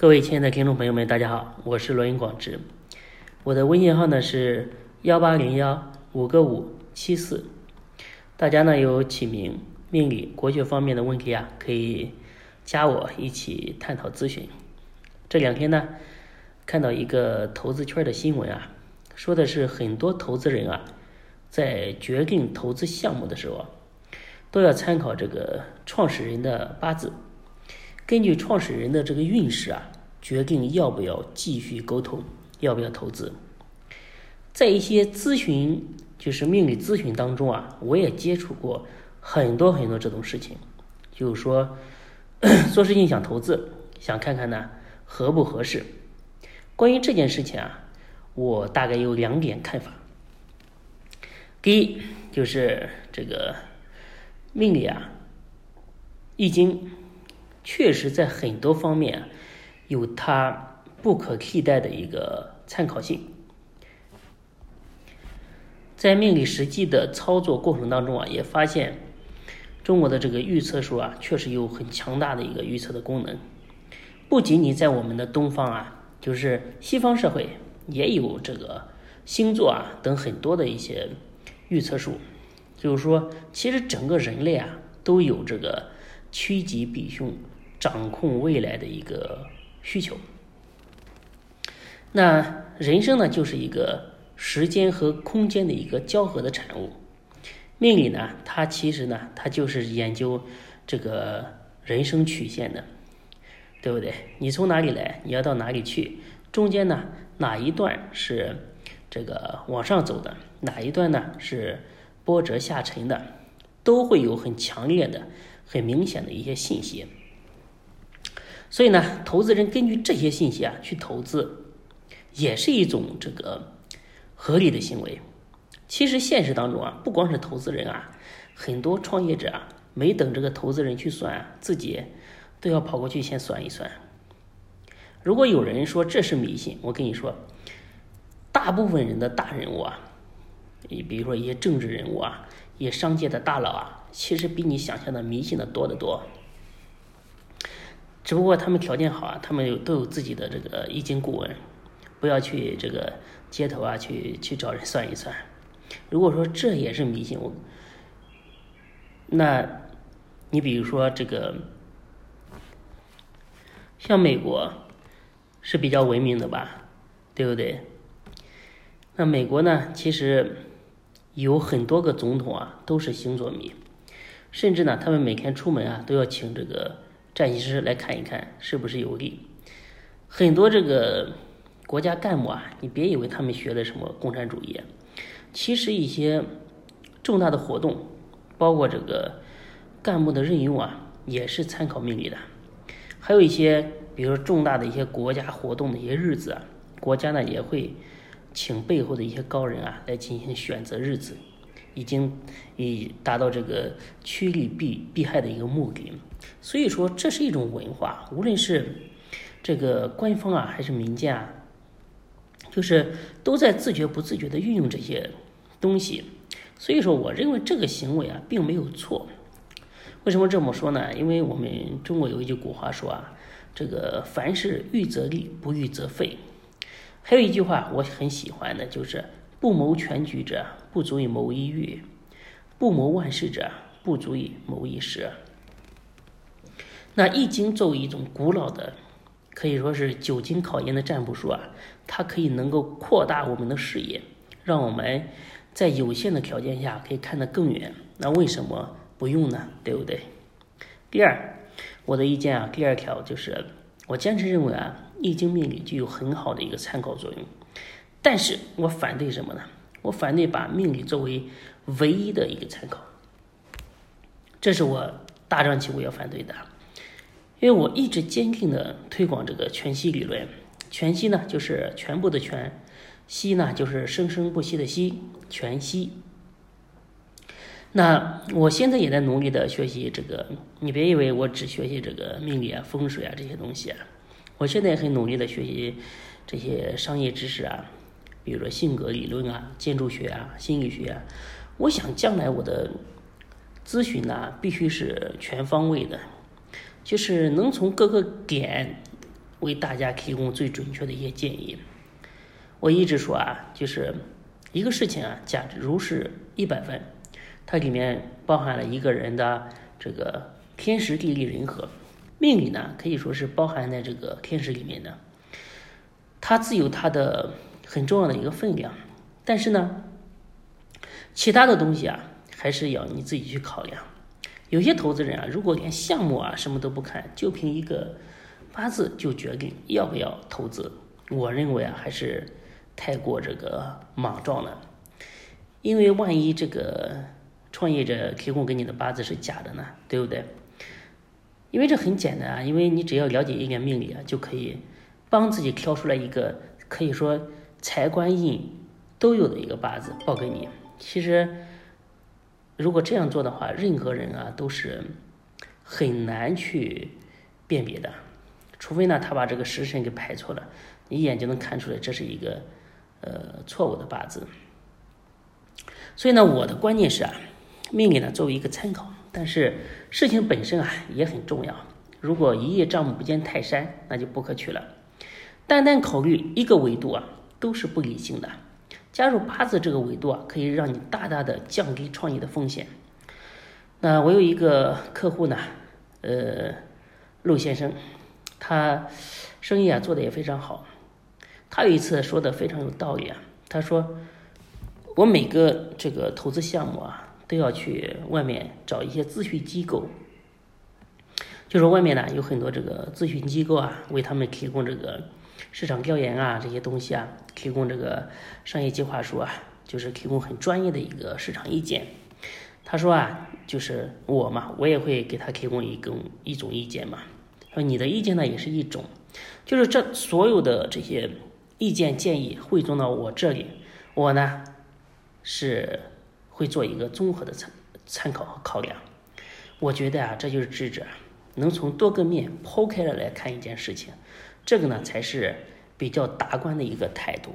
各位亲爱的听众朋友们，大家好，我是罗云广志，我的微信号呢是幺八零幺五个五七四，大家呢有起名、命理、国学方面的问题啊，可以加我一起探讨咨询。这两天呢，看到一个投资圈的新闻啊，说的是很多投资人啊，在决定投资项目的时候啊，都要参考这个创始人的八字。根据创始人的这个运势啊，决定要不要继续沟通，要不要投资。在一些咨询，就是命理咨询当中啊，我也接触过很多很多这种事情。就是说，做事情想投资，想看看呢合不合适。关于这件事情啊，我大概有两点看法。第一，就是这个命理啊，易经。确实在很多方面有它不可替代的一个参考性。在命理实际的操作过程当中啊，也发现中国的这个预测术啊，确实有很强大的一个预测的功能。不仅仅在我们的东方啊，就是西方社会也有这个星座啊等很多的一些预测术。就是说，其实整个人类啊都有这个趋吉避凶。掌控未来的一个需求。那人生呢，就是一个时间和空间的一个交合的产物。命理呢，它其实呢，它就是研究这个人生曲线的，对不对？你从哪里来，你要到哪里去？中间呢，哪一段是这个往上走的，哪一段呢是波折下沉的，都会有很强烈的、很明显的一些信息。所以呢，投资人根据这些信息啊去投资，也是一种这个合理的行为。其实现实当中啊，不光是投资人啊，很多创业者啊，没等这个投资人去算，自己都要跑过去先算一算。如果有人说这是迷信，我跟你说，大部分人的大人物啊，你比如说一些政治人物啊，一些商界的大佬啊，其实比你想象的迷信的多得多。只不过他们条件好啊，他们有都有自己的这个易经顾问，不要去这个街头啊去去找人算一算。如果说这也是迷信，我那，你比如说这个，像美国是比较文明的吧，对不对？那美国呢，其实有很多个总统啊都是星座迷，甚至呢，他们每天出门啊都要请这个。占星师来看一看是不是有利。很多这个国家干部啊，你别以为他们学的什么共产主义，其实一些重大的活动，包括这个干部的任用啊，也是参考命理的。还有一些，比如说重大的一些国家活动的一些日子啊，国家呢也会请背后的一些高人啊来进行选择日子。已经以达到这个趋利避避害的一个目的，所以说这是一种文化，无论是这个官方啊还是民间啊，就是都在自觉不自觉的运用这些东西。所以说，我认为这个行为啊并没有错。为什么这么说呢？因为我们中国有一句古话说啊，这个凡事预则立，不预则废。还有一句话我很喜欢的，就是。不谋全局者，不足以谋一域；不谋万事者，不足以谋一时。那《易经》作为一种古老的，可以说是久经考验的占卜术啊，它可以能够扩大我们的视野，让我们在有限的条件下可以看得更远。那为什么不用呢？对不对？第二，我的意见啊，第二条就是，我坚持认为啊，《易经》命理具有很好的一个参考作用。但是我反对什么呢？我反对把命理作为唯一的一个参考，这是我大张旗鼓要反对的。因为我一直坚定的推广这个全息理论，全息呢就是全部的全，息呢就是生生不息的息，全息。那我现在也在努力的学习这个，你别以为我只学习这个命理啊、风水啊这些东西啊，我现在也很努力的学习这些商业知识啊。比如说性格理论啊、建筑学啊、心理学啊，我想将来我的咨询呢必须是全方位的，就是能从各个点为大家提供最准确的一些建议。我一直说啊，就是一个事情啊，假如是一百分，它里面包含了一个人的这个天时地利人和，命理呢可以说是包含在这个天时里面的，它自有它的很重要的一个分量。但是呢，其他的东西啊，还是要你自己去考量。有些投资人啊，如果连项目啊什么都不看，就凭一个八字就决定要不要投资，我认为啊，还是太过这个莽撞了。因为万一这个创业者提供给你的八字是假的呢，对不对？因为这很简单啊，因为你只要了解一点命理啊，就可以帮自己挑出来一个可以说财官印都有的一个八字报给你。其实。如果这样做的话，任何人啊都是很难去辨别的，除非呢他把这个时辰给排错了，你一眼就能看出来这是一个呃错误的八字。所以呢，我的观念是啊，命理呢作为一个参考，但是事情本身啊也很重要。如果一叶障目不见泰山，那就不可取了。单单考虑一个维度啊，都是不理性的。加入八字这个维度啊，可以让你大大的降低创业的风险。那我有一个客户呢，呃，陆先生，他生意啊做的也非常好。他有一次说的非常有道理啊，他说我每个这个投资项目啊，都要去外面找一些咨询机构，就是外面呢有很多这个咨询机构啊，为他们提供这个。市场调研啊，这些东西啊，提供这个商业计划书啊，就是提供很专业的一个市场意见。他说啊，就是我嘛，我也会给他提供一种一种意见嘛。说你的意见呢也是一种，就是这所有的这些意见建议汇总到我这里，我呢是会做一个综合的参参考和考量。我觉得啊，这就是智者，能从多个面抛开了来看一件事情。这个呢才是比较达观的一个态度。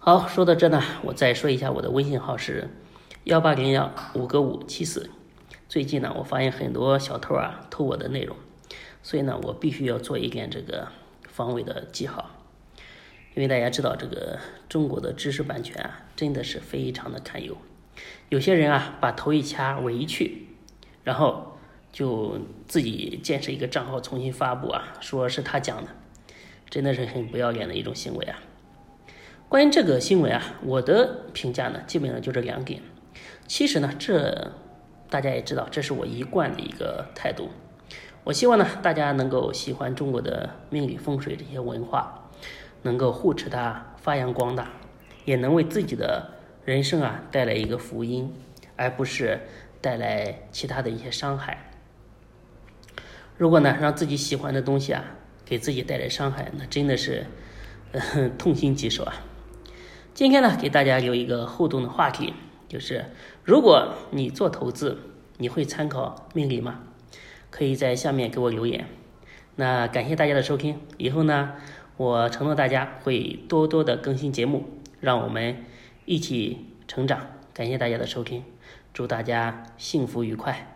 好，说到这呢，我再说一下我的微信号是幺八零幺五个五七四。最近呢，我发现很多小偷啊偷我的内容，所以呢，我必须要做一点这个防伪的记号。因为大家知道，这个中国的知识版权啊，真的是非常的堪忧。有些人啊，把头一掐尾一去，然后。就自己建设一个账号重新发布啊，说是他讲的，真的是很不要脸的一种行为啊。关于这个新闻啊，我的评价呢，基本上就这两点。其实呢，这大家也知道，这是我一贯的一个态度。我希望呢，大家能够喜欢中国的命理风水这些文化，能够护持它发扬光大，也能为自己的人生啊带来一个福音，而不是带来其他的一些伤害。如果呢，让自己喜欢的东西啊，给自己带来伤害，那真的是，呃，痛心疾首啊。今天呢，给大家留一个互动的话题，就是如果你做投资，你会参考命理吗？可以在下面给我留言。那感谢大家的收听，以后呢，我承诺大家会多多的更新节目，让我们一起成长。感谢大家的收听，祝大家幸福愉快。